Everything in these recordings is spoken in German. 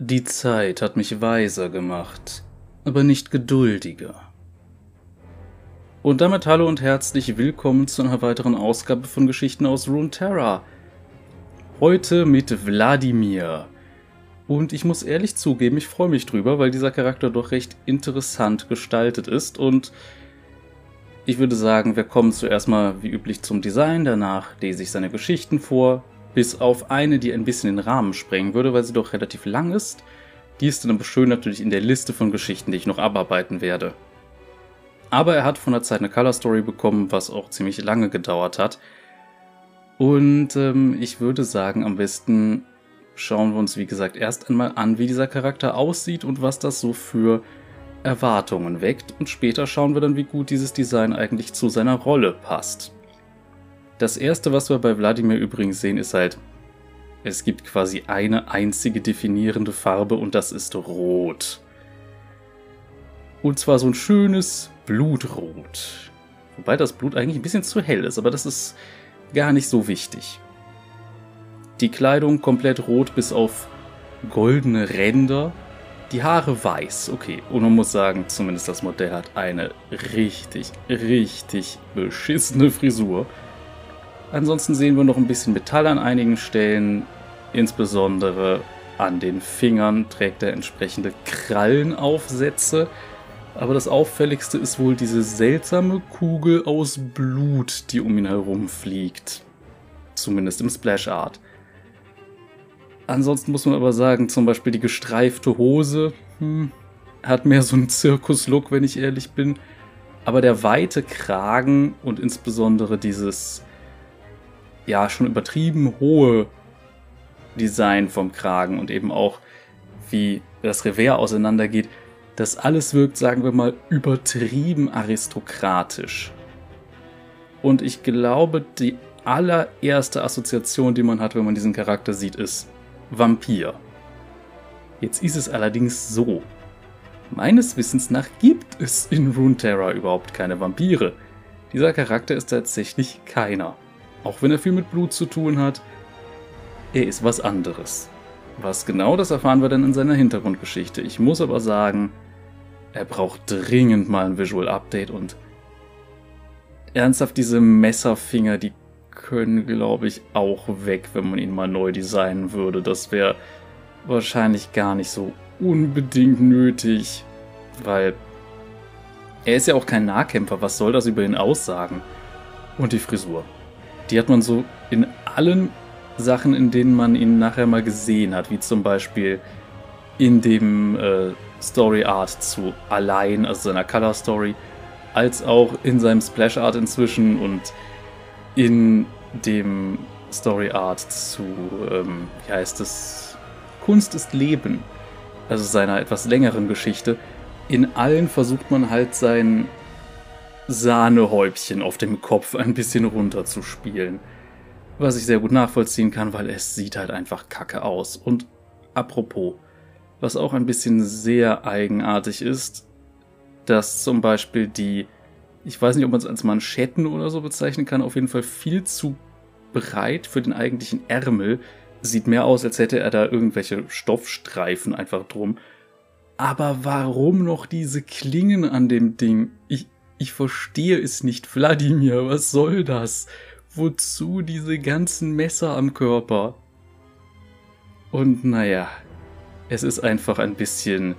Die Zeit hat mich weiser gemacht, aber nicht geduldiger. Und damit hallo und herzlich willkommen zu einer weiteren Ausgabe von Geschichten aus Runeterra. Heute mit Wladimir. Und ich muss ehrlich zugeben, ich freue mich drüber, weil dieser Charakter doch recht interessant gestaltet ist. Und ich würde sagen, wir kommen zuerst mal wie üblich zum Design, danach lese ich seine Geschichten vor, bis auf eine, die ein bisschen den Rahmen sprengen würde, weil sie doch relativ lang ist. Die ist dann aber schön natürlich in der Liste von Geschichten, die ich noch abarbeiten werde. Aber er hat von der Zeit eine Color Story bekommen, was auch ziemlich lange gedauert hat. Und ähm, ich würde sagen, am besten schauen wir uns, wie gesagt, erst einmal an, wie dieser Charakter aussieht und was das so für Erwartungen weckt. Und später schauen wir dann, wie gut dieses Design eigentlich zu seiner Rolle passt. Das erste, was wir bei Wladimir übrigens sehen, ist halt, es gibt quasi eine einzige definierende Farbe und das ist Rot. Und zwar so ein schönes Blutrot. Wobei das Blut eigentlich ein bisschen zu hell ist, aber das ist gar nicht so wichtig. Die Kleidung komplett rot bis auf goldene Ränder. Die Haare weiß, okay. Und man muss sagen, zumindest das Modell hat eine richtig, richtig beschissene Frisur. Ansonsten sehen wir noch ein bisschen Metall an einigen Stellen, insbesondere an den Fingern trägt er entsprechende Krallenaufsätze. Aber das auffälligste ist wohl diese seltsame Kugel aus Blut, die um ihn herum fliegt. Zumindest im Splash Art. Ansonsten muss man aber sagen, zum Beispiel die gestreifte Hose hm, hat mehr so einen Zirkus-Look, wenn ich ehrlich bin. Aber der weite Kragen und insbesondere dieses ja schon übertrieben hohe Design vom Kragen und eben auch wie das Revers auseinandergeht, das alles wirkt, sagen wir mal, übertrieben aristokratisch. Und ich glaube, die allererste Assoziation, die man hat, wenn man diesen Charakter sieht, ist Vampir. Jetzt ist es allerdings so. Meines Wissens nach gibt es in Runeterra überhaupt keine Vampire. Dieser Charakter ist tatsächlich keiner. Auch wenn er viel mit Blut zu tun hat, er ist was anderes. Was genau, das erfahren wir dann in seiner Hintergrundgeschichte. Ich muss aber sagen, er braucht dringend mal ein Visual Update und ernsthaft diese Messerfinger, die können, glaube ich, auch weg, wenn man ihn mal neu designen würde. Das wäre wahrscheinlich gar nicht so unbedingt nötig, weil er ist ja auch kein Nahkämpfer. Was soll das über ihn aussagen? Und die Frisur. Die hat man so in allen Sachen, in denen man ihn nachher mal gesehen hat, wie zum Beispiel in dem äh, Story Art zu Allein, also seiner Color Story, als auch in seinem Splash Art inzwischen und in dem Story Art zu, ähm, wie heißt es, Kunst ist Leben, also seiner etwas längeren Geschichte. In allen versucht man halt sein Sahnehäubchen auf dem Kopf ein bisschen runterzuspielen. Was ich sehr gut nachvollziehen kann, weil es sieht halt einfach kacke aus. Und apropos, was auch ein bisschen sehr eigenartig ist, dass zum Beispiel die, ich weiß nicht, ob man es als Manschetten oder so bezeichnen kann, auf jeden Fall viel zu breit für den eigentlichen Ärmel. Sieht mehr aus, als hätte er da irgendwelche Stoffstreifen einfach drum. Aber warum noch diese Klingen an dem Ding? Ich, ich verstehe es nicht, Wladimir, was soll das? Wozu diese ganzen Messer am Körper? Und naja, es ist einfach ein bisschen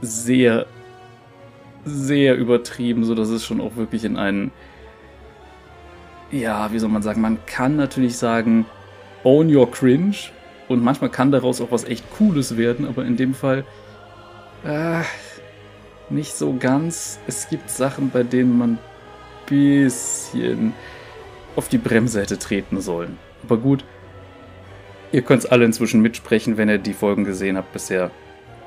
sehr, sehr übertrieben, so dass es schon auch wirklich in einen, ja, wie soll man sagen, man kann natürlich sagen, own your cringe und manchmal kann daraus auch was echt Cooles werden, aber in dem Fall, äh, nicht so ganz. Es gibt Sachen, bei denen man ein bisschen auf die Bremse hätte treten sollen. Aber gut, ihr könnt es alle inzwischen mitsprechen, wenn ihr die Folgen gesehen habt bisher.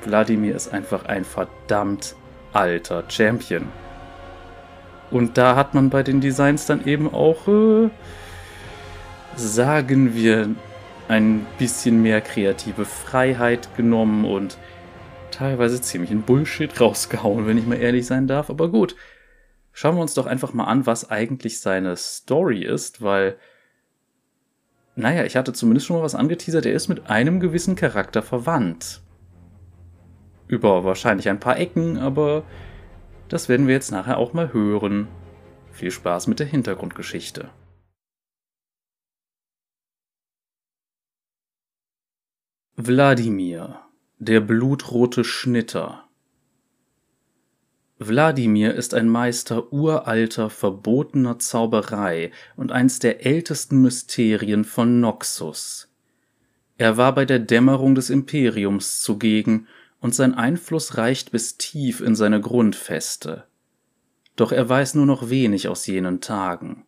Wladimir ist einfach ein verdammt alter Champion. Und da hat man bei den Designs dann eben auch, äh, sagen wir, ein bisschen mehr kreative Freiheit genommen und teilweise ziemlich in Bullshit rausgehauen, wenn ich mal ehrlich sein darf. Aber gut, schauen wir uns doch einfach mal an, was eigentlich seine Story ist, weil naja, ich hatte zumindest schon mal was angeteasert, er ist mit einem gewissen Charakter verwandt. Über wahrscheinlich ein paar Ecken, aber das werden wir jetzt nachher auch mal hören. Viel Spaß mit der Hintergrundgeschichte. Wladimir, der blutrote Schnitter Wladimir ist ein Meister uralter, verbotener Zauberei und eins der ältesten Mysterien von Noxus. Er war bei der Dämmerung des Imperiums zugegen, und sein Einfluss reicht bis tief in seine Grundfeste. Doch er weiß nur noch wenig aus jenen Tagen.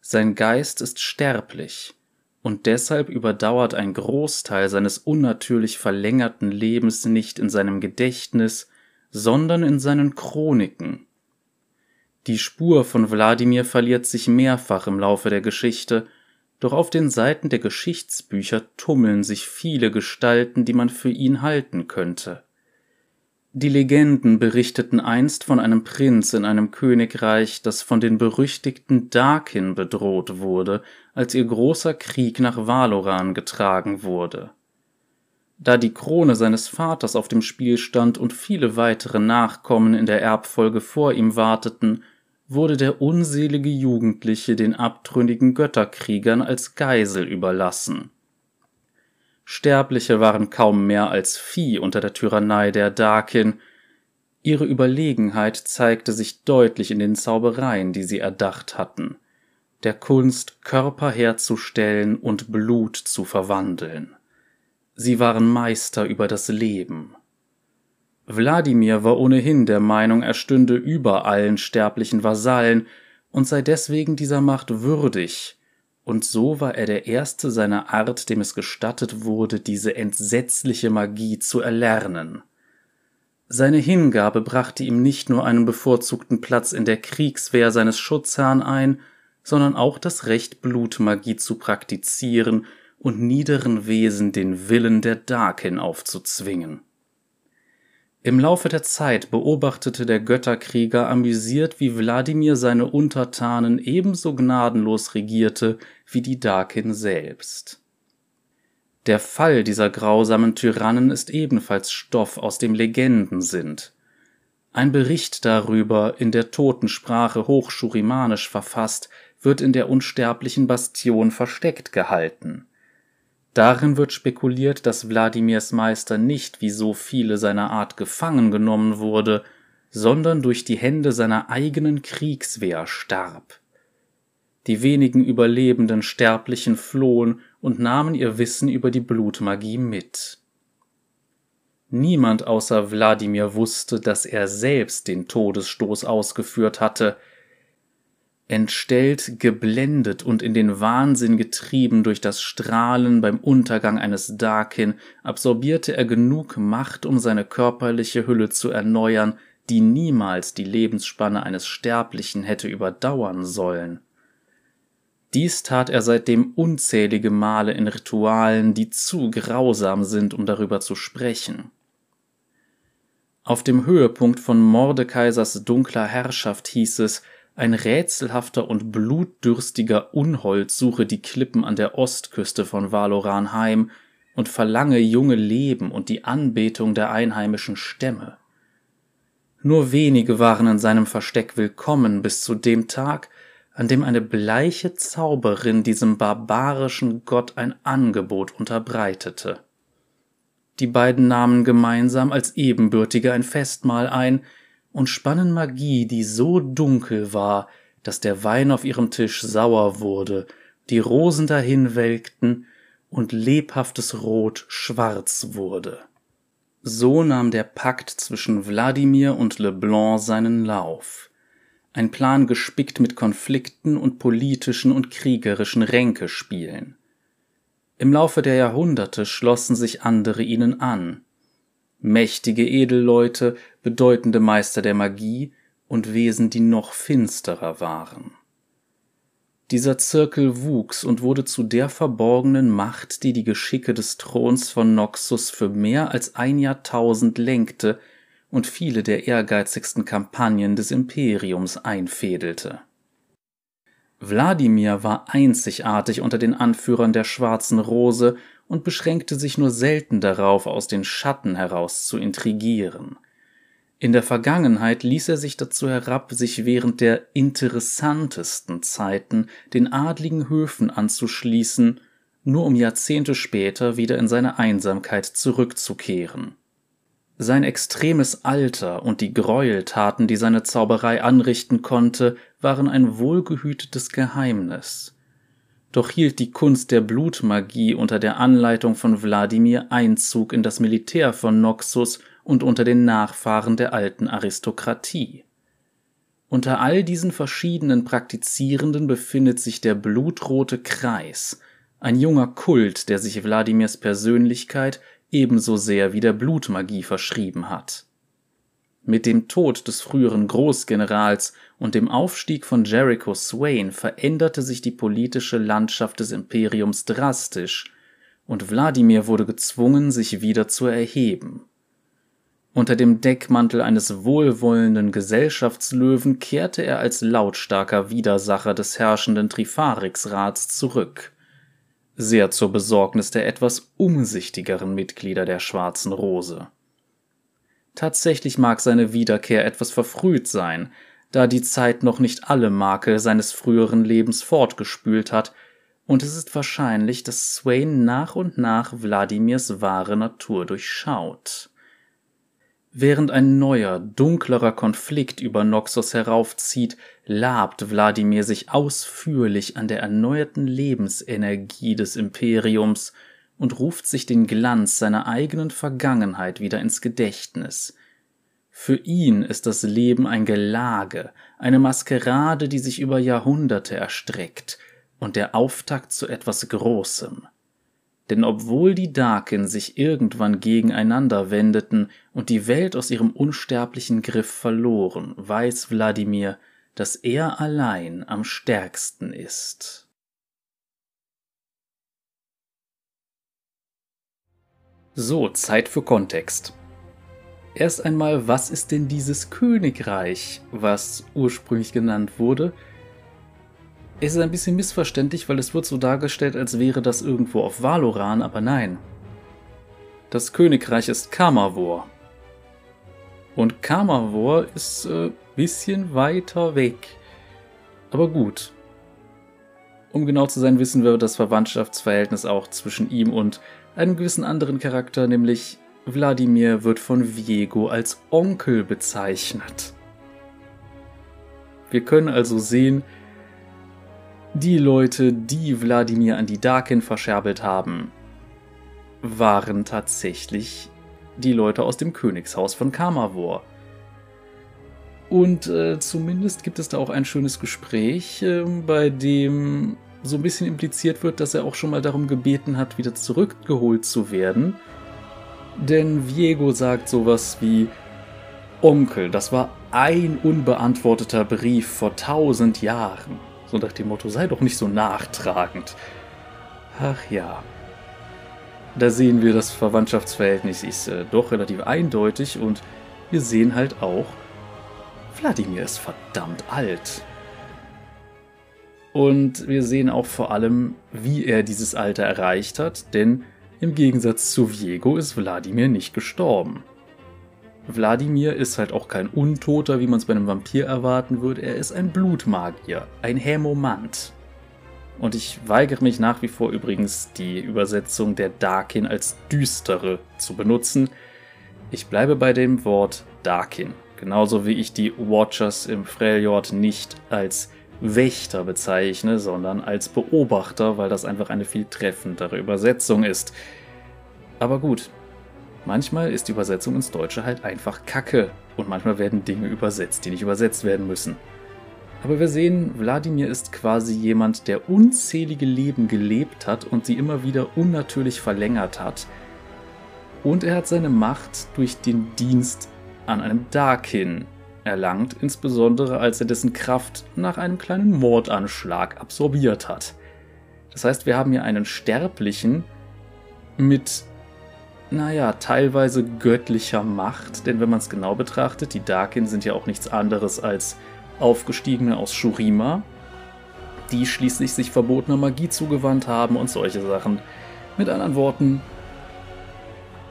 Sein Geist ist sterblich, und deshalb überdauert ein Großteil seines unnatürlich verlängerten Lebens nicht in seinem Gedächtnis, sondern in seinen Chroniken. Die Spur von Wladimir verliert sich mehrfach im Laufe der Geschichte, doch auf den Seiten der Geschichtsbücher tummeln sich viele Gestalten, die man für ihn halten könnte. Die Legenden berichteten einst von einem Prinz in einem Königreich, das von den berüchtigten Dakin bedroht wurde, als ihr großer Krieg nach Valoran getragen wurde. Da die Krone seines Vaters auf dem Spiel stand und viele weitere Nachkommen in der Erbfolge vor ihm warteten, wurde der unselige Jugendliche den abtrünnigen Götterkriegern als Geisel überlassen. Sterbliche waren kaum mehr als Vieh unter der Tyrannei der Dakin, ihre Überlegenheit zeigte sich deutlich in den Zaubereien, die sie erdacht hatten, der Kunst, Körper herzustellen und Blut zu verwandeln. Sie waren Meister über das Leben. Wladimir war ohnehin der Meinung, er stünde über allen sterblichen Vasallen und sei deswegen dieser Macht würdig, und so war er der erste seiner Art, dem es gestattet wurde, diese entsetzliche Magie zu erlernen. Seine Hingabe brachte ihm nicht nur einen bevorzugten Platz in der Kriegswehr seines Schutzherrn ein, sondern auch das Recht, Blutmagie zu praktizieren und niederen Wesen den Willen der Dakin aufzuzwingen. Im Laufe der Zeit beobachtete der Götterkrieger amüsiert, wie Wladimir seine Untertanen ebenso gnadenlos regierte wie die Dakin selbst. Der Fall dieser grausamen Tyrannen ist ebenfalls Stoff, aus dem Legenden sind. Ein Bericht darüber, in der Totensprache hochschurimanisch verfasst, wird in der unsterblichen Bastion versteckt gehalten. Darin wird spekuliert, dass Wladimirs Meister nicht wie so viele seiner Art gefangen genommen wurde, sondern durch die Hände seiner eigenen Kriegswehr starb. Die wenigen überlebenden Sterblichen flohen und nahmen ihr Wissen über die Blutmagie mit. Niemand außer Wladimir wusste, dass er selbst den Todesstoß ausgeführt hatte, Entstellt, geblendet und in den Wahnsinn getrieben durch das Strahlen beim Untergang eines Dakin, absorbierte er genug Macht, um seine körperliche Hülle zu erneuern, die niemals die Lebensspanne eines Sterblichen hätte überdauern sollen. Dies tat er seitdem unzählige Male in Ritualen, die zu grausam sind, um darüber zu sprechen. Auf dem Höhepunkt von Mordekaisers dunkler Herrschaft hieß es, ein rätselhafter und blutdürstiger Unhold suche die Klippen an der Ostküste von Valoran heim und verlange junge Leben und die Anbetung der einheimischen Stämme. Nur wenige waren in seinem Versteck willkommen bis zu dem Tag, an dem eine bleiche Zauberin diesem barbarischen Gott ein Angebot unterbreitete. Die beiden nahmen gemeinsam als Ebenbürtige ein Festmahl ein, und spannen Magie, die so dunkel war, dass der Wein auf ihrem Tisch sauer wurde, die Rosen dahin welkten und lebhaftes Rot schwarz wurde. So nahm der Pakt zwischen Wladimir und Leblanc seinen Lauf. Ein Plan gespickt mit Konflikten und politischen und kriegerischen Ränkespielen. Im Laufe der Jahrhunderte schlossen sich andere ihnen an mächtige Edelleute, bedeutende Meister der Magie und Wesen, die noch finsterer waren. Dieser Zirkel wuchs und wurde zu der verborgenen Macht, die die Geschicke des Throns von Noxus für mehr als ein Jahrtausend lenkte und viele der ehrgeizigsten Kampagnen des Imperiums einfädelte. Wladimir war einzigartig unter den Anführern der Schwarzen Rose und beschränkte sich nur selten darauf, aus den Schatten heraus zu intrigieren. In der Vergangenheit ließ er sich dazu herab, sich während der interessantesten Zeiten den adligen Höfen anzuschließen, nur um Jahrzehnte später wieder in seine Einsamkeit zurückzukehren. Sein extremes Alter und die Gräueltaten, die seine Zauberei anrichten konnte, waren ein wohlgehütetes Geheimnis. Doch hielt die Kunst der Blutmagie unter der Anleitung von Wladimir Einzug in das Militär von Noxus und unter den Nachfahren der alten Aristokratie. Unter all diesen verschiedenen Praktizierenden befindet sich der blutrote Kreis, ein junger Kult, der sich Wladimirs Persönlichkeit ebenso sehr wie der Blutmagie verschrieben hat. Mit dem Tod des früheren Großgenerals und dem Aufstieg von Jericho Swain veränderte sich die politische Landschaft des Imperiums drastisch, und Wladimir wurde gezwungen, sich wieder zu erheben. Unter dem Deckmantel eines wohlwollenden Gesellschaftslöwen kehrte er als lautstarker Widersacher des herrschenden Trifarixrats zurück. Sehr zur Besorgnis der etwas umsichtigeren Mitglieder der Schwarzen Rose. Tatsächlich mag seine Wiederkehr etwas verfrüht sein, da die Zeit noch nicht alle Makel seines früheren Lebens fortgespült hat, und es ist wahrscheinlich, dass Swain nach und nach Wladimirs wahre Natur durchschaut. Während ein neuer, dunklerer Konflikt über Noxos heraufzieht, labt Wladimir sich ausführlich an der erneuerten Lebensenergie des Imperiums und ruft sich den Glanz seiner eigenen Vergangenheit wieder ins Gedächtnis. Für ihn ist das Leben ein Gelage, eine Maskerade, die sich über Jahrhunderte erstreckt, und der Auftakt zu etwas Großem. Denn obwohl die Daken sich irgendwann gegeneinander wendeten und die Welt aus ihrem unsterblichen Griff verloren, weiß Wladimir, dass er allein am stärksten ist. So, Zeit für Kontext. Erst einmal, was ist denn dieses Königreich, was ursprünglich genannt wurde? Es ist ein bisschen missverständlich, weil es wird so dargestellt, als wäre das irgendwo auf Valoran, aber nein. Das Königreich ist Kamavor. Und Kamavor ist äh, bisschen weiter weg. Aber gut. Um genau zu sein, wissen wir das Verwandtschaftsverhältnis auch zwischen ihm und einem gewissen anderen Charakter, nämlich Wladimir wird von Viego als Onkel bezeichnet. Wir können also sehen, die Leute, die Wladimir an die Dakin verscherbelt haben, waren tatsächlich die Leute aus dem Königshaus von Kamavor. Und äh, zumindest gibt es da auch ein schönes Gespräch, äh, bei dem so ein bisschen impliziert wird, dass er auch schon mal darum gebeten hat, wieder zurückgeholt zu werden. Denn Viego sagt sowas wie Onkel, das war ein unbeantworteter Brief vor tausend Jahren. So nach dem Motto, sei doch nicht so nachtragend. Ach ja. Da sehen wir, das Verwandtschaftsverhältnis ist äh, doch relativ eindeutig und wir sehen halt auch, Wladimir ist verdammt alt. Und wir sehen auch vor allem, wie er dieses Alter erreicht hat, denn im Gegensatz zu Viego ist Wladimir nicht gestorben. Wladimir ist halt auch kein Untoter, wie man es bei einem Vampir erwarten würde. Er ist ein Blutmagier, ein Hämomant. Und ich weigere mich nach wie vor übrigens, die Übersetzung der Darkin als düstere zu benutzen. Ich bleibe bei dem Wort Darkin. Genauso wie ich die Watchers im Freljord nicht als Wächter bezeichne, sondern als Beobachter, weil das einfach eine viel treffendere Übersetzung ist. Aber gut, Manchmal ist die Übersetzung ins Deutsche halt einfach Kacke und manchmal werden Dinge übersetzt, die nicht übersetzt werden müssen. Aber wir sehen, Wladimir ist quasi jemand, der unzählige Leben gelebt hat und sie immer wieder unnatürlich verlängert hat. Und er hat seine Macht durch den Dienst an einem Darkin erlangt, insbesondere als er dessen Kraft nach einem kleinen Mordanschlag absorbiert hat. Das heißt, wir haben hier einen Sterblichen mit naja, teilweise göttlicher Macht, denn wenn man es genau betrachtet, die Darkin sind ja auch nichts anderes als Aufgestiegene aus Shurima. die schließlich sich verbotener Magie zugewandt haben und solche Sachen. Mit anderen Worten,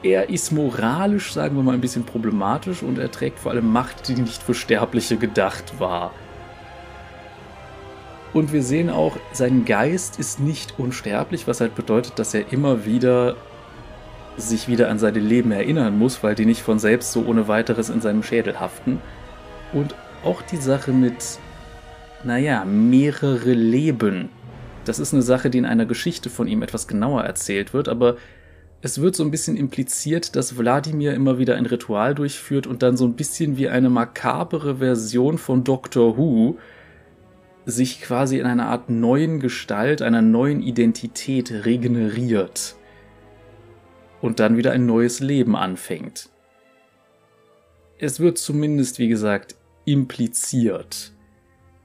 er ist moralisch, sagen wir mal, ein bisschen problematisch und er trägt vor allem Macht, die nicht für Sterbliche gedacht war. Und wir sehen auch, sein Geist ist nicht unsterblich, was halt bedeutet, dass er immer wieder sich wieder an seine Leben erinnern muss, weil die nicht von selbst so ohne weiteres in seinem Schädel haften. Und auch die Sache mit, naja, mehrere Leben. Das ist eine Sache, die in einer Geschichte von ihm etwas genauer erzählt wird, aber es wird so ein bisschen impliziert, dass Wladimir immer wieder ein Ritual durchführt und dann so ein bisschen wie eine makabere Version von Doctor Who sich quasi in einer Art neuen Gestalt, einer neuen Identität regeneriert und dann wieder ein neues Leben anfängt. Es wird zumindest, wie gesagt, impliziert.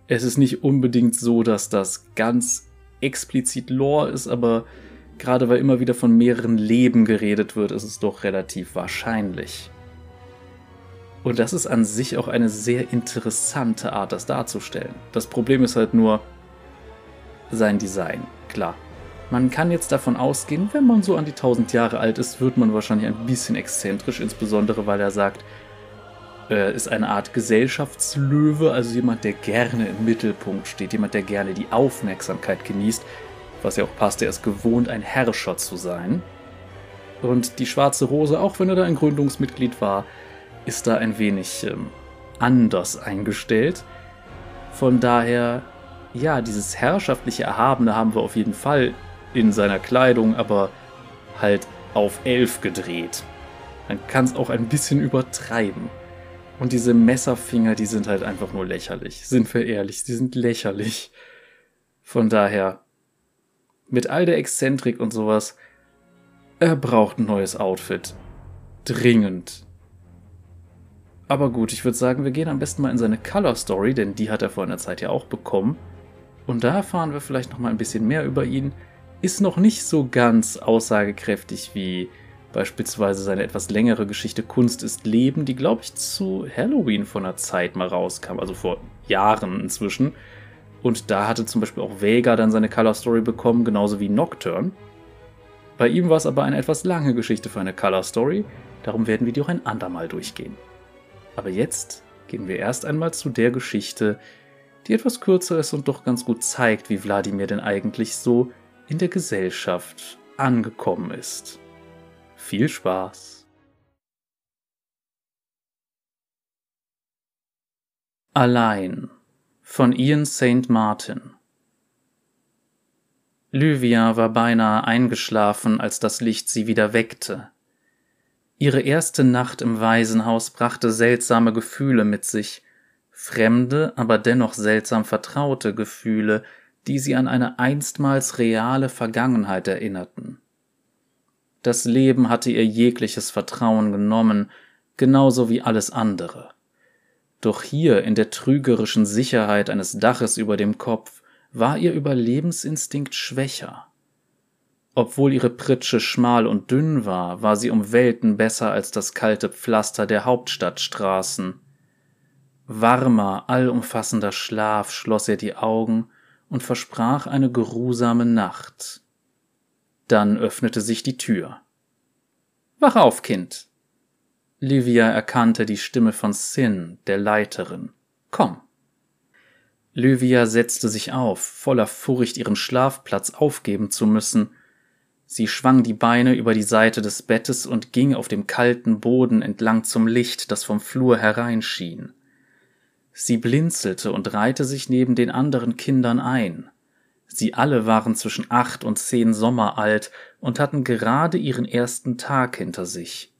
Es ist nicht unbedingt so, dass das ganz explizit Lore ist, aber gerade weil immer wieder von mehreren Leben geredet wird, ist es doch relativ wahrscheinlich. Und das ist an sich auch eine sehr interessante Art, das darzustellen. Das Problem ist halt nur sein Design, klar. Man kann jetzt davon ausgehen, wenn man so an die 1000 Jahre alt ist, wird man wahrscheinlich ein bisschen exzentrisch, insbesondere weil er sagt, er ist eine Art Gesellschaftslöwe, also jemand, der gerne im Mittelpunkt steht, jemand, der gerne die Aufmerksamkeit genießt, was ja auch passt, er ist gewohnt, ein Herrscher zu sein. Und die Schwarze Rose, auch wenn er da ein Gründungsmitglied war, ist da ein wenig ähm, anders eingestellt. Von daher, ja, dieses herrschaftliche Erhabene haben wir auf jeden Fall in seiner Kleidung, aber halt auf elf gedreht. Man kann es auch ein bisschen übertreiben. Und diese Messerfinger, die sind halt einfach nur lächerlich. Sind wir ehrlich, die sind lächerlich. Von daher, mit all der Exzentrik und sowas, er braucht ein neues Outfit. Dringend. Aber gut, ich würde sagen, wir gehen am besten mal in seine Color Story, denn die hat er vor einer Zeit ja auch bekommen. Und da erfahren wir vielleicht noch mal ein bisschen mehr über ihn. Ist noch nicht so ganz aussagekräftig wie beispielsweise seine etwas längere Geschichte Kunst ist Leben, die glaube ich zu Halloween von einer Zeit mal rauskam, also vor Jahren inzwischen. Und da hatte zum Beispiel auch Vega dann seine Color Story bekommen, genauso wie Nocturne. Bei ihm war es aber eine etwas lange Geschichte für eine Color Story, darum werden wir die auch ein andermal durchgehen. Aber jetzt gehen wir erst einmal zu der Geschichte, die etwas kürzer ist und doch ganz gut zeigt, wie Wladimir denn eigentlich so in der Gesellschaft angekommen ist. Viel Spaß! Allein von Ian St. Martin Lyvia war beinahe eingeschlafen, als das Licht sie wieder weckte. Ihre erste Nacht im Waisenhaus brachte seltsame Gefühle mit sich, fremde, aber dennoch seltsam vertraute Gefühle, die sie an eine einstmals reale Vergangenheit erinnerten. Das Leben hatte ihr jegliches Vertrauen genommen, genauso wie alles andere. Doch hier in der trügerischen Sicherheit eines Daches über dem Kopf war ihr Überlebensinstinkt schwächer. Obwohl ihre Pritsche schmal und dünn war, war sie um Welten besser als das kalte Pflaster der Hauptstadtstraßen. Warmer, allumfassender Schlaf schloss ihr die Augen und versprach eine geruhsame Nacht. Dann öffnete sich die Tür. Wach auf, Kind. Livia erkannte die Stimme von Sin, der Leiterin. Komm. Livia setzte sich auf, voller Furcht, ihren Schlafplatz aufgeben zu müssen, Sie schwang die Beine über die Seite des Bettes und ging auf dem kalten Boden entlang zum Licht, das vom Flur hereinschien. Sie blinzelte und reihte sich neben den anderen Kindern ein. Sie alle waren zwischen acht und zehn Sommer alt und hatten gerade ihren ersten Tag hinter sich.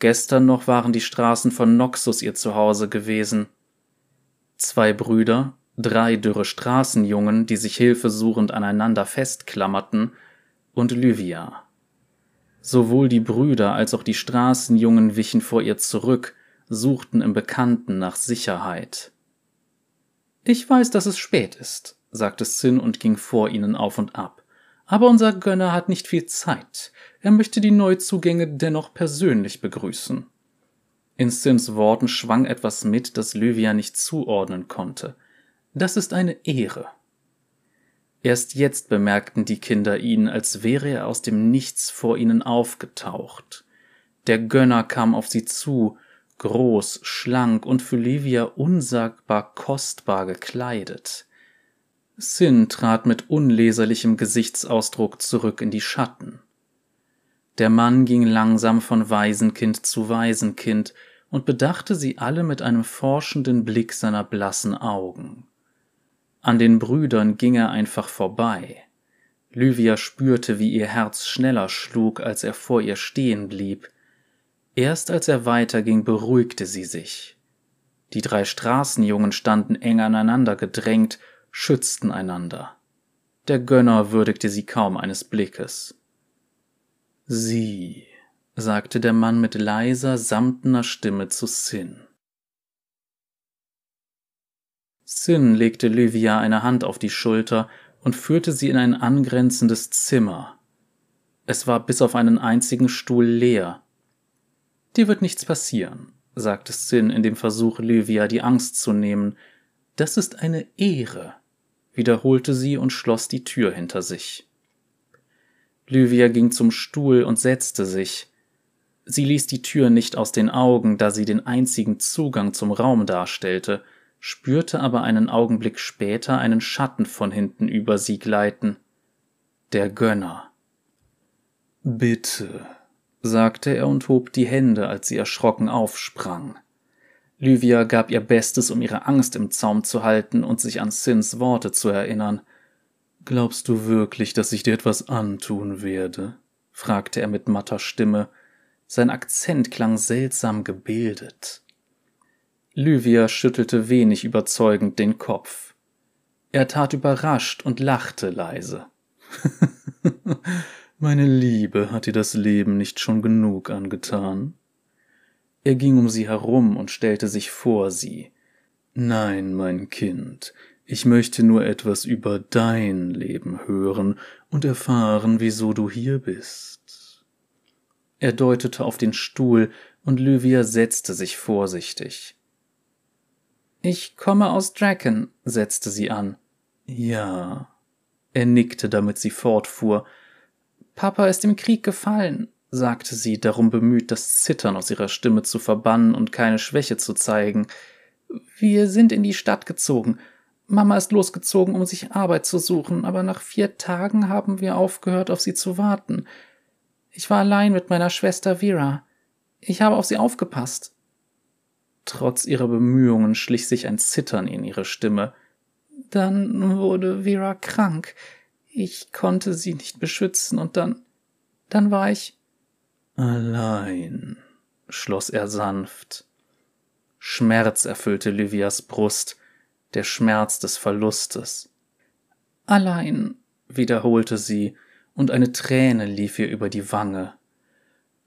Gestern noch waren die Straßen von Noxus ihr Zuhause gewesen. Zwei Brüder, drei dürre Straßenjungen, die sich hilfesuchend aneinander festklammerten, und Lyvia. Sowohl die Brüder als auch die Straßenjungen wichen vor ihr zurück, suchten im Bekannten nach Sicherheit. Ich weiß, dass es spät ist, sagte Sin und ging vor ihnen auf und ab. Aber unser Gönner hat nicht viel Zeit. Er möchte die Neuzugänge dennoch persönlich begrüßen. In Sims Worten schwang etwas mit, das Lyvia nicht zuordnen konnte. Das ist eine Ehre. Erst jetzt bemerkten die Kinder ihn, als wäre er aus dem Nichts vor ihnen aufgetaucht. Der Gönner kam auf sie zu, groß, schlank und für Livia unsagbar kostbar gekleidet. Sin trat mit unleserlichem Gesichtsausdruck zurück in die Schatten. Der Mann ging langsam von Waisenkind zu Waisenkind und bedachte sie alle mit einem forschenden Blick seiner blassen Augen. An den Brüdern ging er einfach vorbei. Lyvia spürte, wie ihr Herz schneller schlug, als er vor ihr stehen blieb. Erst als er weiterging, beruhigte sie sich. Die drei Straßenjungen standen eng aneinander gedrängt, schützten einander. Der Gönner würdigte sie kaum eines Blickes. Sie, sagte der Mann mit leiser, samtner Stimme zu Sin. Sin legte Lyvia eine Hand auf die Schulter und führte sie in ein angrenzendes Zimmer. Es war bis auf einen einzigen Stuhl leer. Dir wird nichts passieren, sagte Sin in dem Versuch, Lyvia die Angst zu nehmen. Das ist eine Ehre, wiederholte sie und schloss die Tür hinter sich. Lyvia ging zum Stuhl und setzte sich. Sie ließ die Tür nicht aus den Augen, da sie den einzigen Zugang zum Raum darstellte – spürte aber einen Augenblick später einen Schatten von hinten über sie gleiten. Der Gönner. Bitte, sagte er und hob die Hände, als sie erschrocken aufsprang. Lyvia gab ihr Bestes, um ihre Angst im Zaum zu halten und sich an Sins Worte zu erinnern. Glaubst du wirklich, dass ich dir etwas antun werde? fragte er mit matter Stimme. Sein Akzent klang seltsam gebildet. Lyvia schüttelte wenig überzeugend den Kopf. Er tat überrascht und lachte leise. Meine Liebe, hat dir das Leben nicht schon genug angetan? Er ging um sie herum und stellte sich vor sie. Nein, mein Kind, ich möchte nur etwas über dein Leben hören und erfahren, wieso du hier bist. Er deutete auf den Stuhl, und Lyvia setzte sich vorsichtig. Ich komme aus Draken, setzte sie an. Ja. Er nickte, damit sie fortfuhr. Papa ist im Krieg gefallen, sagte sie, darum bemüht, das Zittern aus ihrer Stimme zu verbannen und keine Schwäche zu zeigen. Wir sind in die Stadt gezogen. Mama ist losgezogen, um sich Arbeit zu suchen, aber nach vier Tagen haben wir aufgehört, auf sie zu warten. Ich war allein mit meiner Schwester Vera. Ich habe auf sie aufgepasst. Trotz ihrer Bemühungen schlich sich ein Zittern in ihre Stimme. Dann wurde Vera krank. Ich konnte sie nicht beschützen und dann. dann war ich. Allein, schloss er sanft. Schmerz erfüllte Lyvias Brust, der Schmerz des Verlustes. Allein, wiederholte sie, und eine Träne lief ihr über die Wange.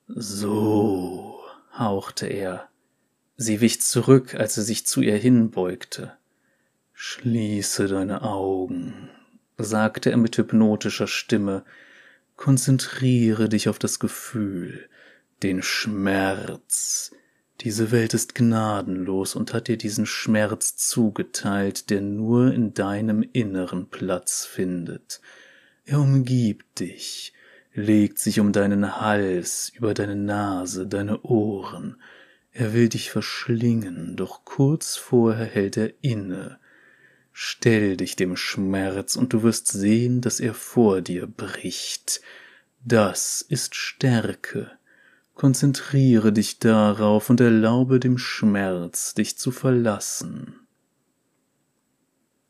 So, hauchte er. Sie wich zurück, als er sich zu ihr hinbeugte. Schließe deine Augen, sagte er mit hypnotischer Stimme, konzentriere dich auf das Gefühl, den Schmerz. Diese Welt ist gnadenlos und hat dir diesen Schmerz zugeteilt, der nur in deinem Inneren Platz findet. Er umgibt dich, legt sich um deinen Hals, über deine Nase, deine Ohren, er will dich verschlingen, doch kurz vorher hält er inne. Stell dich dem Schmerz, und du wirst sehen, dass er vor dir bricht. Das ist Stärke. Konzentriere dich darauf und erlaube dem Schmerz, dich zu verlassen.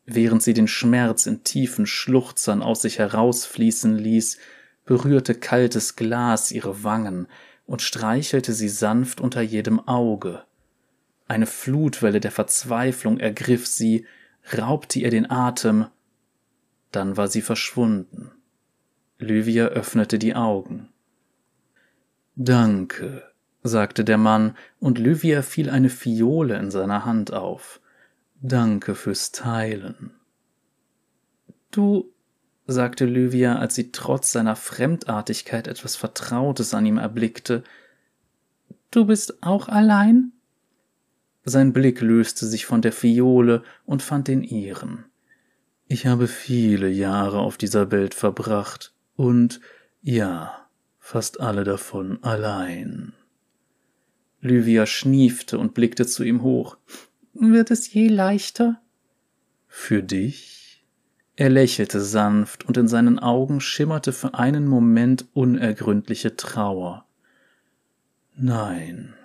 Während sie den Schmerz in tiefen Schluchzern aus sich herausfließen ließ, berührte kaltes Glas ihre Wangen, und streichelte sie sanft unter jedem Auge. Eine Flutwelle der Verzweiflung ergriff sie, raubte ihr den Atem, dann war sie verschwunden. Lyvia öffnete die Augen. Danke, sagte der Mann, und Lyvia fiel eine Fiole in seiner Hand auf. Danke fürs Teilen. Du sagte Lyvia, als sie trotz seiner Fremdartigkeit etwas Vertrautes an ihm erblickte. Du bist auch allein? Sein Blick löste sich von der Fiole und fand den ihren. Ich habe viele Jahre auf dieser Welt verbracht und ja, fast alle davon allein. Lyvia schniefte und blickte zu ihm hoch. Wird es je leichter? Für dich? Er lächelte sanft, und in seinen Augen schimmerte für einen Moment unergründliche Trauer. Nein.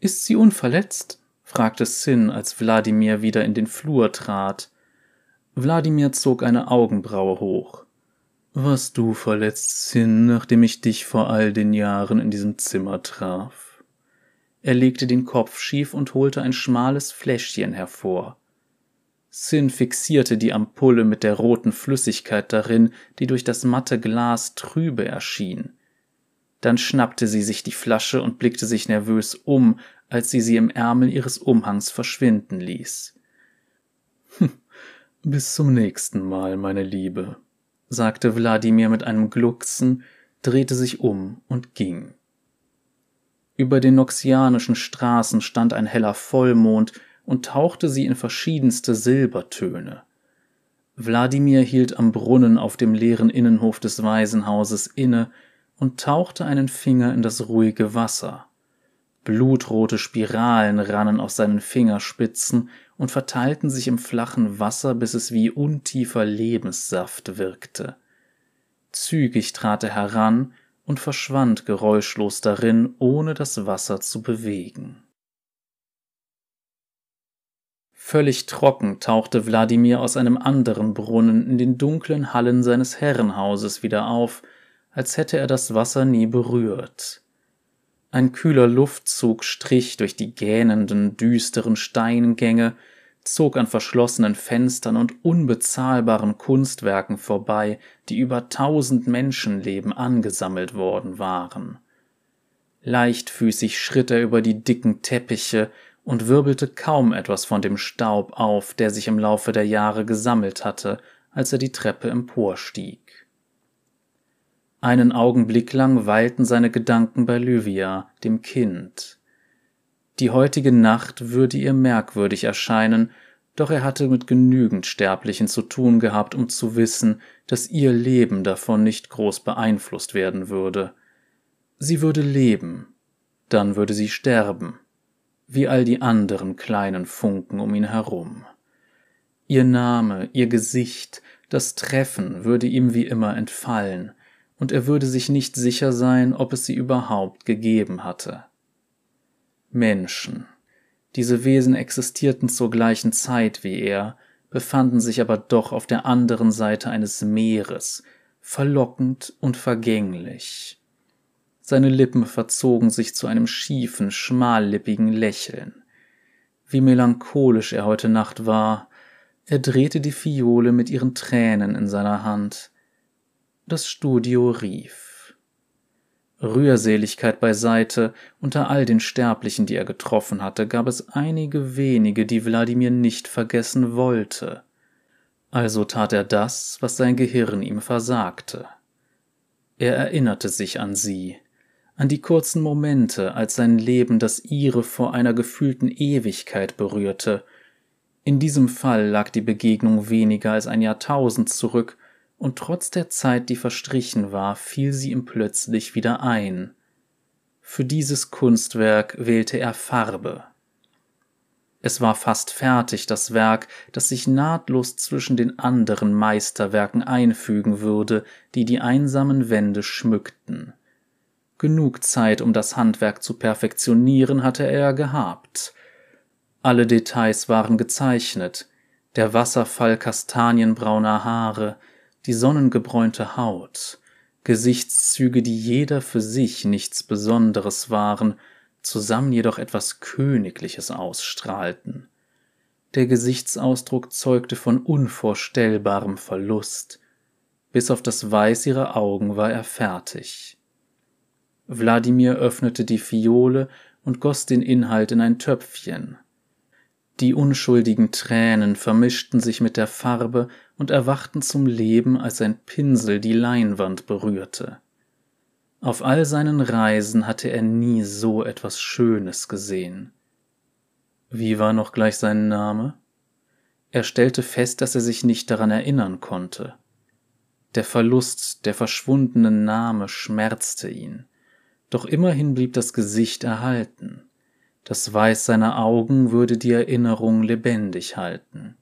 Ist sie unverletzt? fragte Sin, als Wladimir wieder in den Flur trat. Wladimir zog eine Augenbraue hoch. Was du verletzt, Sin, nachdem ich dich vor all den Jahren in diesem Zimmer traf? Er legte den Kopf schief und holte ein schmales Fläschchen hervor. Sin fixierte die Ampulle mit der roten Flüssigkeit darin, die durch das matte Glas trübe erschien. Dann schnappte sie sich die Flasche und blickte sich nervös um, als sie sie im Ärmel ihres Umhangs verschwinden ließ. Hm, bis zum nächsten Mal, meine Liebe, sagte Wladimir mit einem Glucksen, drehte sich um und ging. Über den noxianischen Straßen stand ein heller Vollmond und tauchte sie in verschiedenste Silbertöne. Wladimir hielt am Brunnen auf dem leeren Innenhof des Waisenhauses inne und tauchte einen Finger in das ruhige Wasser. Blutrote Spiralen rannen aus seinen Fingerspitzen und verteilten sich im flachen Wasser, bis es wie untiefer Lebenssaft wirkte. Zügig trat er heran und verschwand geräuschlos darin, ohne das Wasser zu bewegen. Völlig trocken tauchte Wladimir aus einem anderen Brunnen in den dunklen Hallen seines Herrenhauses wieder auf, als hätte er das Wasser nie berührt. Ein kühler Luftzug strich durch die gähnenden, düsteren Steingänge, zog an verschlossenen Fenstern und unbezahlbaren Kunstwerken vorbei, die über tausend Menschenleben angesammelt worden waren. Leichtfüßig schritt er über die dicken Teppiche und wirbelte kaum etwas von dem Staub auf, der sich im Laufe der Jahre gesammelt hatte, als er die Treppe emporstieg. Einen Augenblick lang weilten seine Gedanken bei Lyvia, dem Kind. Die heutige Nacht würde ihr merkwürdig erscheinen, doch er hatte mit genügend Sterblichen zu tun gehabt, um zu wissen, dass ihr Leben davon nicht groß beeinflusst werden würde. Sie würde leben, dann würde sie sterben, wie all die anderen kleinen Funken um ihn herum. Ihr Name, ihr Gesicht, das Treffen würde ihm wie immer entfallen, und er würde sich nicht sicher sein, ob es sie überhaupt gegeben hatte. Menschen. Diese Wesen existierten zur gleichen Zeit wie er, befanden sich aber doch auf der anderen Seite eines Meeres, verlockend und vergänglich. Seine Lippen verzogen sich zu einem schiefen, schmallippigen Lächeln. Wie melancholisch er heute Nacht war, er drehte die Fiole mit ihren Tränen in seiner Hand, das Studio rief. Rührseligkeit beiseite, unter all den Sterblichen, die er getroffen hatte, gab es einige wenige, die Wladimir nicht vergessen wollte. Also tat er das, was sein Gehirn ihm versagte. Er erinnerte sich an sie, an die kurzen Momente, als sein Leben das ihre vor einer gefühlten Ewigkeit berührte. In diesem Fall lag die Begegnung weniger als ein Jahrtausend zurück, und trotz der Zeit, die verstrichen war, fiel sie ihm plötzlich wieder ein. Für dieses Kunstwerk wählte er Farbe. Es war fast fertig, das Werk, das sich nahtlos zwischen den anderen Meisterwerken einfügen würde, die die einsamen Wände schmückten. Genug Zeit, um das Handwerk zu perfektionieren, hatte er gehabt. Alle Details waren gezeichnet, der Wasserfall kastanienbrauner Haare, die sonnengebräunte Haut, Gesichtszüge, die jeder für sich nichts Besonderes waren, zusammen jedoch etwas Königliches ausstrahlten. Der Gesichtsausdruck zeugte von unvorstellbarem Verlust. Bis auf das Weiß ihrer Augen war er fertig. Wladimir öffnete die Fiole und goss den Inhalt in ein Töpfchen. Die unschuldigen Tränen vermischten sich mit der Farbe und erwachten zum Leben, als ein Pinsel die Leinwand berührte. Auf all seinen Reisen hatte er nie so etwas Schönes gesehen. Wie war noch gleich sein Name? Er stellte fest, dass er sich nicht daran erinnern konnte. Der Verlust der verschwundenen Name schmerzte ihn, doch immerhin blieb das Gesicht erhalten. Das Weiß seiner Augen würde die Erinnerung lebendig halten.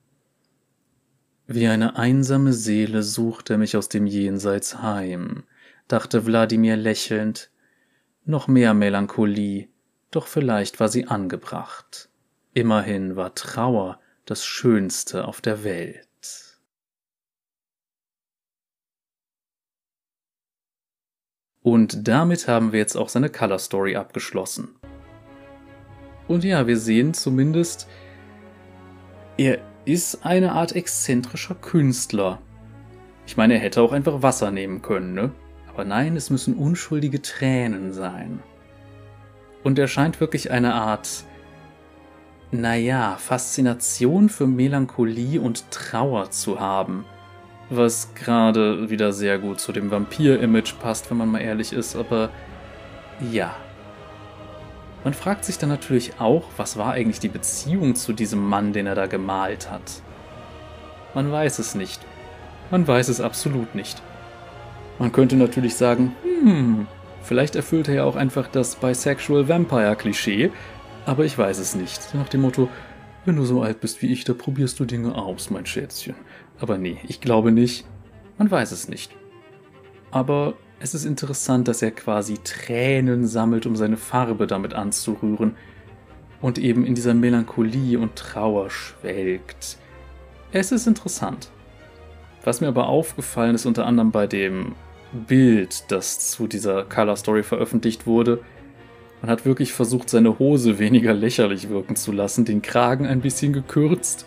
Wie eine einsame Seele sucht er mich aus dem Jenseits heim, dachte Wladimir lächelnd. Noch mehr Melancholie, doch vielleicht war sie angebracht. Immerhin war Trauer das Schönste auf der Welt. Und damit haben wir jetzt auch seine Color Story abgeschlossen. Und ja, wir sehen zumindest, er ist eine Art exzentrischer Künstler. Ich meine, er hätte auch einfach Wasser nehmen können, ne? Aber nein, es müssen unschuldige Tränen sein. Und er scheint wirklich eine Art, naja, Faszination für Melancholie und Trauer zu haben. Was gerade wieder sehr gut zu dem Vampir-Image passt, wenn man mal ehrlich ist, aber ja, man fragt sich dann natürlich auch, was war eigentlich die Beziehung zu diesem Mann, den er da gemalt hat. Man weiß es nicht. Man weiß es absolut nicht. Man könnte natürlich sagen, hm, vielleicht erfüllt er ja auch einfach das Bisexual Vampire-Klischee, aber ich weiß es nicht. Nach dem Motto, wenn du so alt bist wie ich, da probierst du Dinge aus, mein Schätzchen. Aber nee, ich glaube nicht. Man weiß es nicht. Aber es ist interessant, dass er quasi Tränen sammelt, um seine Farbe damit anzurühren und eben in dieser Melancholie und Trauer schwelgt. Es ist interessant. Was mir aber aufgefallen ist, unter anderem bei dem Bild, das zu dieser Color Story veröffentlicht wurde, man hat wirklich versucht, seine Hose weniger lächerlich wirken zu lassen, den Kragen ein bisschen gekürzt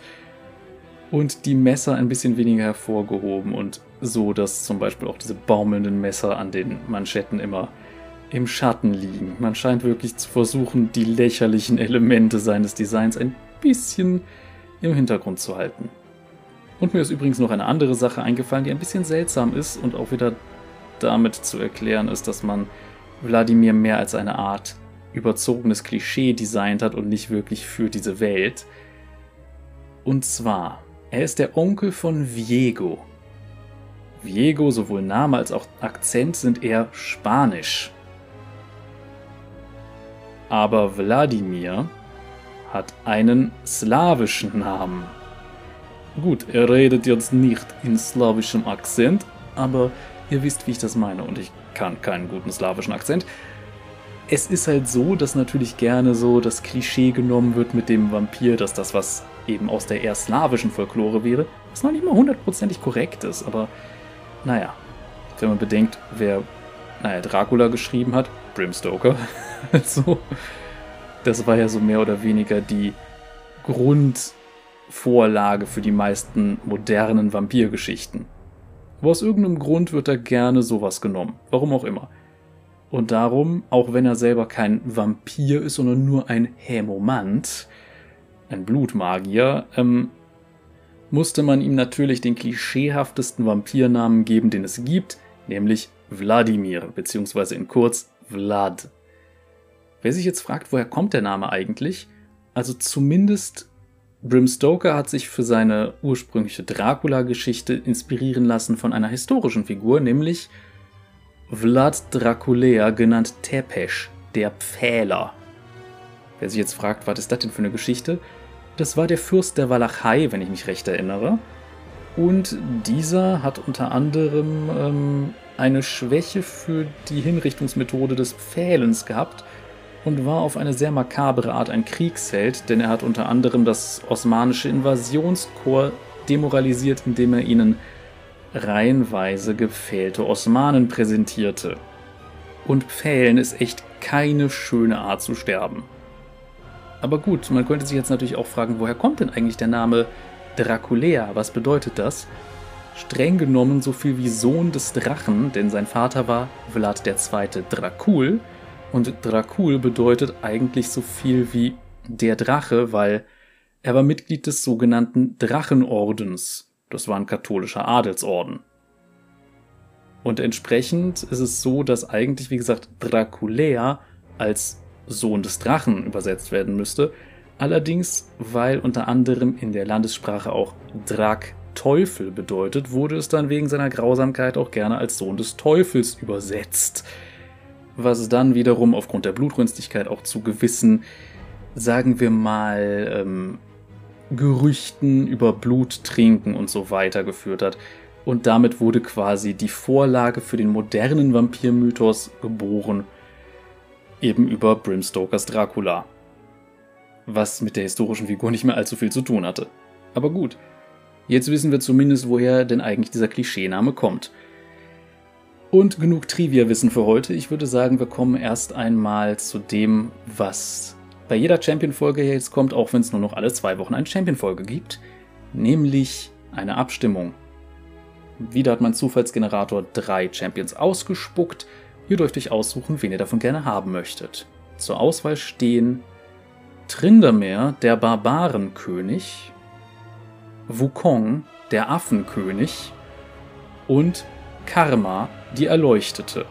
und die Messer ein bisschen weniger hervorgehoben und so, dass zum Beispiel auch diese baumelnden Messer an den Manschetten immer im Schatten liegen. Man scheint wirklich zu versuchen, die lächerlichen Elemente seines Designs ein bisschen im Hintergrund zu halten. Und mir ist übrigens noch eine andere Sache eingefallen, die ein bisschen seltsam ist und auch wieder damit zu erklären ist, dass man Wladimir mehr als eine Art überzogenes Klischee designt hat und nicht wirklich für diese Welt. Und zwar er ist der Onkel von Viego. Viego, sowohl Name als auch Akzent, sind eher spanisch. Aber Wladimir hat einen slawischen Namen. Gut, er redet jetzt nicht in slawischem Akzent, aber ihr wisst, wie ich das meine und ich kann keinen guten slawischen Akzent. Es ist halt so, dass natürlich gerne so das Klischee genommen wird mit dem Vampir, dass das was eben aus der eher slawischen Folklore wäre, was noch nicht mal hundertprozentig korrekt ist, aber naja, wenn man bedenkt, wer, naja, Dracula geschrieben hat, Bram Stoker, also, das war ja so mehr oder weniger die Grundvorlage für die meisten modernen Vampirgeschichten. Aber aus irgendeinem Grund wird da gerne sowas genommen, warum auch immer. Und darum, auch wenn er selber kein Vampir ist, sondern nur ein Hämomant, ein Blutmagier, ähm, musste man ihm natürlich den klischeehaftesten Vampirnamen geben, den es gibt, nämlich Wladimir, beziehungsweise in kurz Vlad. Wer sich jetzt fragt, woher kommt der Name eigentlich? Also zumindest Brim Stoker hat sich für seine ursprüngliche Dracula-Geschichte inspirieren lassen von einer historischen Figur, nämlich Vlad Draculea, genannt Tepesch, der Pfähler. Wer sich jetzt fragt, was ist das denn für eine Geschichte? Das war der Fürst der Walachei, wenn ich mich recht erinnere. Und dieser hat unter anderem ähm, eine Schwäche für die Hinrichtungsmethode des Pfählens gehabt und war auf eine sehr makabere Art ein Kriegsheld, denn er hat unter anderem das osmanische Invasionskorps demoralisiert, indem er ihnen reihenweise gepfählte Osmanen präsentierte. Und Pfählen ist echt keine schöne Art zu sterben. Aber gut, man könnte sich jetzt natürlich auch fragen, woher kommt denn eigentlich der Name Draculea? Was bedeutet das? Streng genommen so viel wie Sohn des Drachen, denn sein Vater war Vlad II. Dracul und Dracul bedeutet eigentlich so viel wie der Drache, weil er war Mitglied des sogenannten Drachenordens. Das war ein katholischer Adelsorden. Und entsprechend ist es so, dass eigentlich, wie gesagt, Draculea als Sohn des Drachen übersetzt werden müsste. Allerdings, weil unter anderem in der Landessprache auch Drak Teufel bedeutet, wurde es dann wegen seiner Grausamkeit auch gerne als Sohn des Teufels übersetzt. Was dann wiederum aufgrund der Blutrünstigkeit auch zu gewissen, sagen wir mal, ähm, Gerüchten über Blut trinken und so weiter geführt hat. Und damit wurde quasi die Vorlage für den modernen Vampirmythos geboren, eben über Bram Stokers Dracula. Was mit der historischen Figur nicht mehr allzu viel zu tun hatte. Aber gut, jetzt wissen wir zumindest, woher denn eigentlich dieser Klischeename kommt. Und genug Trivia-Wissen für heute. Ich würde sagen, wir kommen erst einmal zu dem, was bei jeder Champion-Folge jetzt kommt, auch wenn es nur noch alle zwei Wochen eine Champion-Folge gibt, nämlich eine Abstimmung. Wieder hat mein Zufallsgenerator drei Champions ausgespuckt. Ihr dürft euch aussuchen, wen ihr davon gerne haben möchtet. Zur Auswahl stehen Trindamer, der Barbarenkönig, Wukong, der Affenkönig und Karma, die Erleuchtete.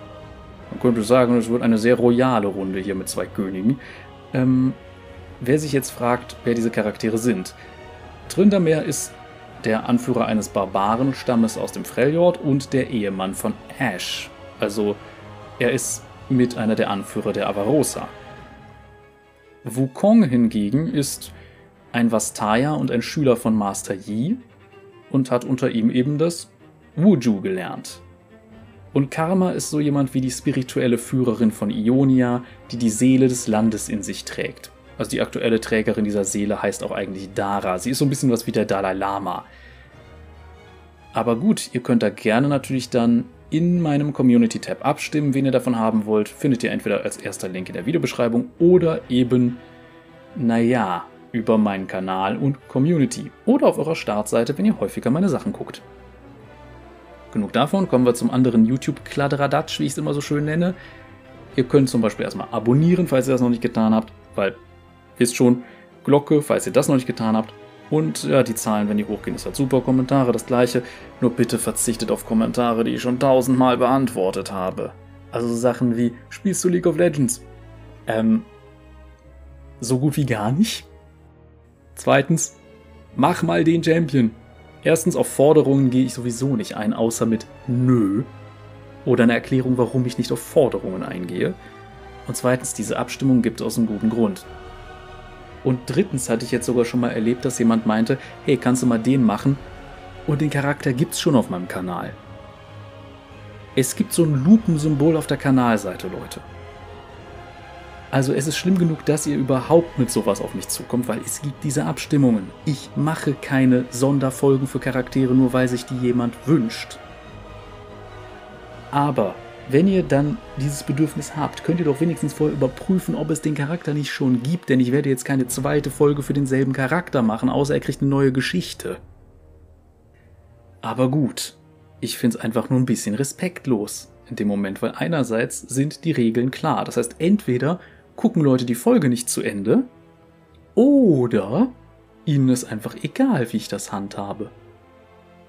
Man könnte sagen, es wird eine sehr royale Runde hier mit zwei Königen. Ähm, wer sich jetzt fragt, wer diese Charaktere sind. Trindamer ist der Anführer eines Barbarenstammes aus dem Freljord und der Ehemann von Ash. Also er ist mit einer der Anführer der Avarosa. Wukong hingegen ist ein Vastaya und ein Schüler von Master Yi und hat unter ihm eben das Wuju gelernt. Und Karma ist so jemand wie die spirituelle Führerin von Ionia, die die Seele des Landes in sich trägt. Also die aktuelle Trägerin dieser Seele heißt auch eigentlich Dara. Sie ist so ein bisschen was wie der Dalai Lama. Aber gut, ihr könnt da gerne natürlich dann in meinem Community-Tab abstimmen, wen ihr davon haben wollt. Findet ihr entweder als erster Link in der Videobeschreibung oder eben, naja, über meinen Kanal und Community. Oder auf eurer Startseite, wenn ihr häufiger meine Sachen guckt. Genug davon, kommen wir zum anderen YouTube-Kladderadatsch, wie ich es immer so schön nenne. Ihr könnt zum Beispiel erstmal abonnieren, falls ihr das noch nicht getan habt, weil, wisst schon, Glocke, falls ihr das noch nicht getan habt. Und ja, die Zahlen, wenn die hochgehen, ist halt super. Kommentare das gleiche. Nur bitte verzichtet auf Kommentare, die ich schon tausendmal beantwortet habe. Also Sachen wie, spielst du League of Legends? Ähm, so gut wie gar nicht. Zweitens, mach mal den Champion. Erstens, auf Forderungen gehe ich sowieso nicht ein, außer mit Nö. Oder eine Erklärung, warum ich nicht auf Forderungen eingehe. Und zweitens, diese Abstimmung gibt es aus einem guten Grund. Und drittens hatte ich jetzt sogar schon mal erlebt, dass jemand meinte, hey, kannst du mal den machen? Und den Charakter gibt's schon auf meinem Kanal. Es gibt so ein Lupensymbol auf der Kanalseite, Leute. Also es ist schlimm genug, dass ihr überhaupt mit sowas auf mich zukommt, weil es gibt diese Abstimmungen. Ich mache keine Sonderfolgen für Charaktere, nur weil sich die jemand wünscht. Aber wenn ihr dann dieses Bedürfnis habt, könnt ihr doch wenigstens vorher überprüfen, ob es den Charakter nicht schon gibt, denn ich werde jetzt keine zweite Folge für denselben Charakter machen, außer er kriegt eine neue Geschichte. Aber gut, ich finde es einfach nur ein bisschen respektlos in dem Moment, weil einerseits sind die Regeln klar. Das heißt, entweder gucken Leute die Folge nicht zu Ende oder ihnen ist einfach egal, wie ich das handhabe.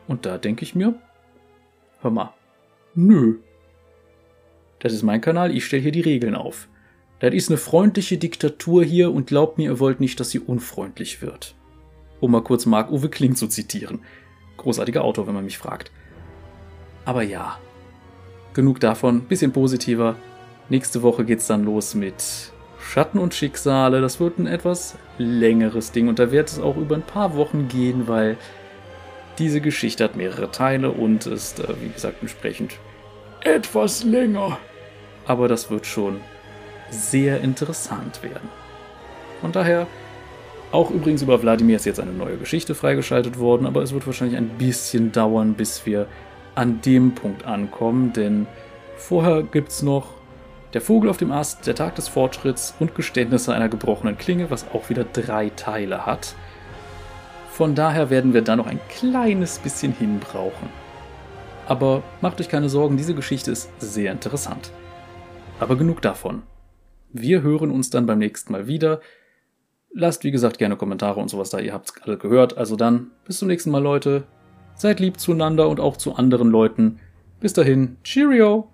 Und da denke ich mir, hör mal, nö. Das ist mein Kanal, ich stelle hier die Regeln auf. Das ist eine freundliche Diktatur hier und glaubt mir, ihr wollt nicht, dass sie unfreundlich wird. Um mal kurz Marc-Uwe Kling zu zitieren. Großartiger Autor, wenn man mich fragt. Aber ja, genug davon, bisschen positiver. Nächste Woche geht's dann los mit Schatten und Schicksale. Das wird ein etwas längeres Ding und da wird es auch über ein paar Wochen gehen, weil diese Geschichte hat mehrere Teile und ist, äh, wie gesagt, entsprechend etwas länger. Aber das wird schon sehr interessant werden. Von daher, auch übrigens über Wladimir ist jetzt eine neue Geschichte freigeschaltet worden, aber es wird wahrscheinlich ein bisschen dauern, bis wir an dem Punkt ankommen, denn vorher gibt es noch der Vogel auf dem Ast, der Tag des Fortschritts und Geständnisse einer gebrochenen Klinge, was auch wieder drei Teile hat. Von daher werden wir da noch ein kleines bisschen hinbrauchen. Aber macht euch keine Sorgen, diese Geschichte ist sehr interessant. Aber genug davon. Wir hören uns dann beim nächsten Mal wieder. Lasst wie gesagt gerne Kommentare und sowas da, ihr habt es alle gehört. Also dann, bis zum nächsten Mal Leute. Seid lieb zueinander und auch zu anderen Leuten. Bis dahin, Cheerio!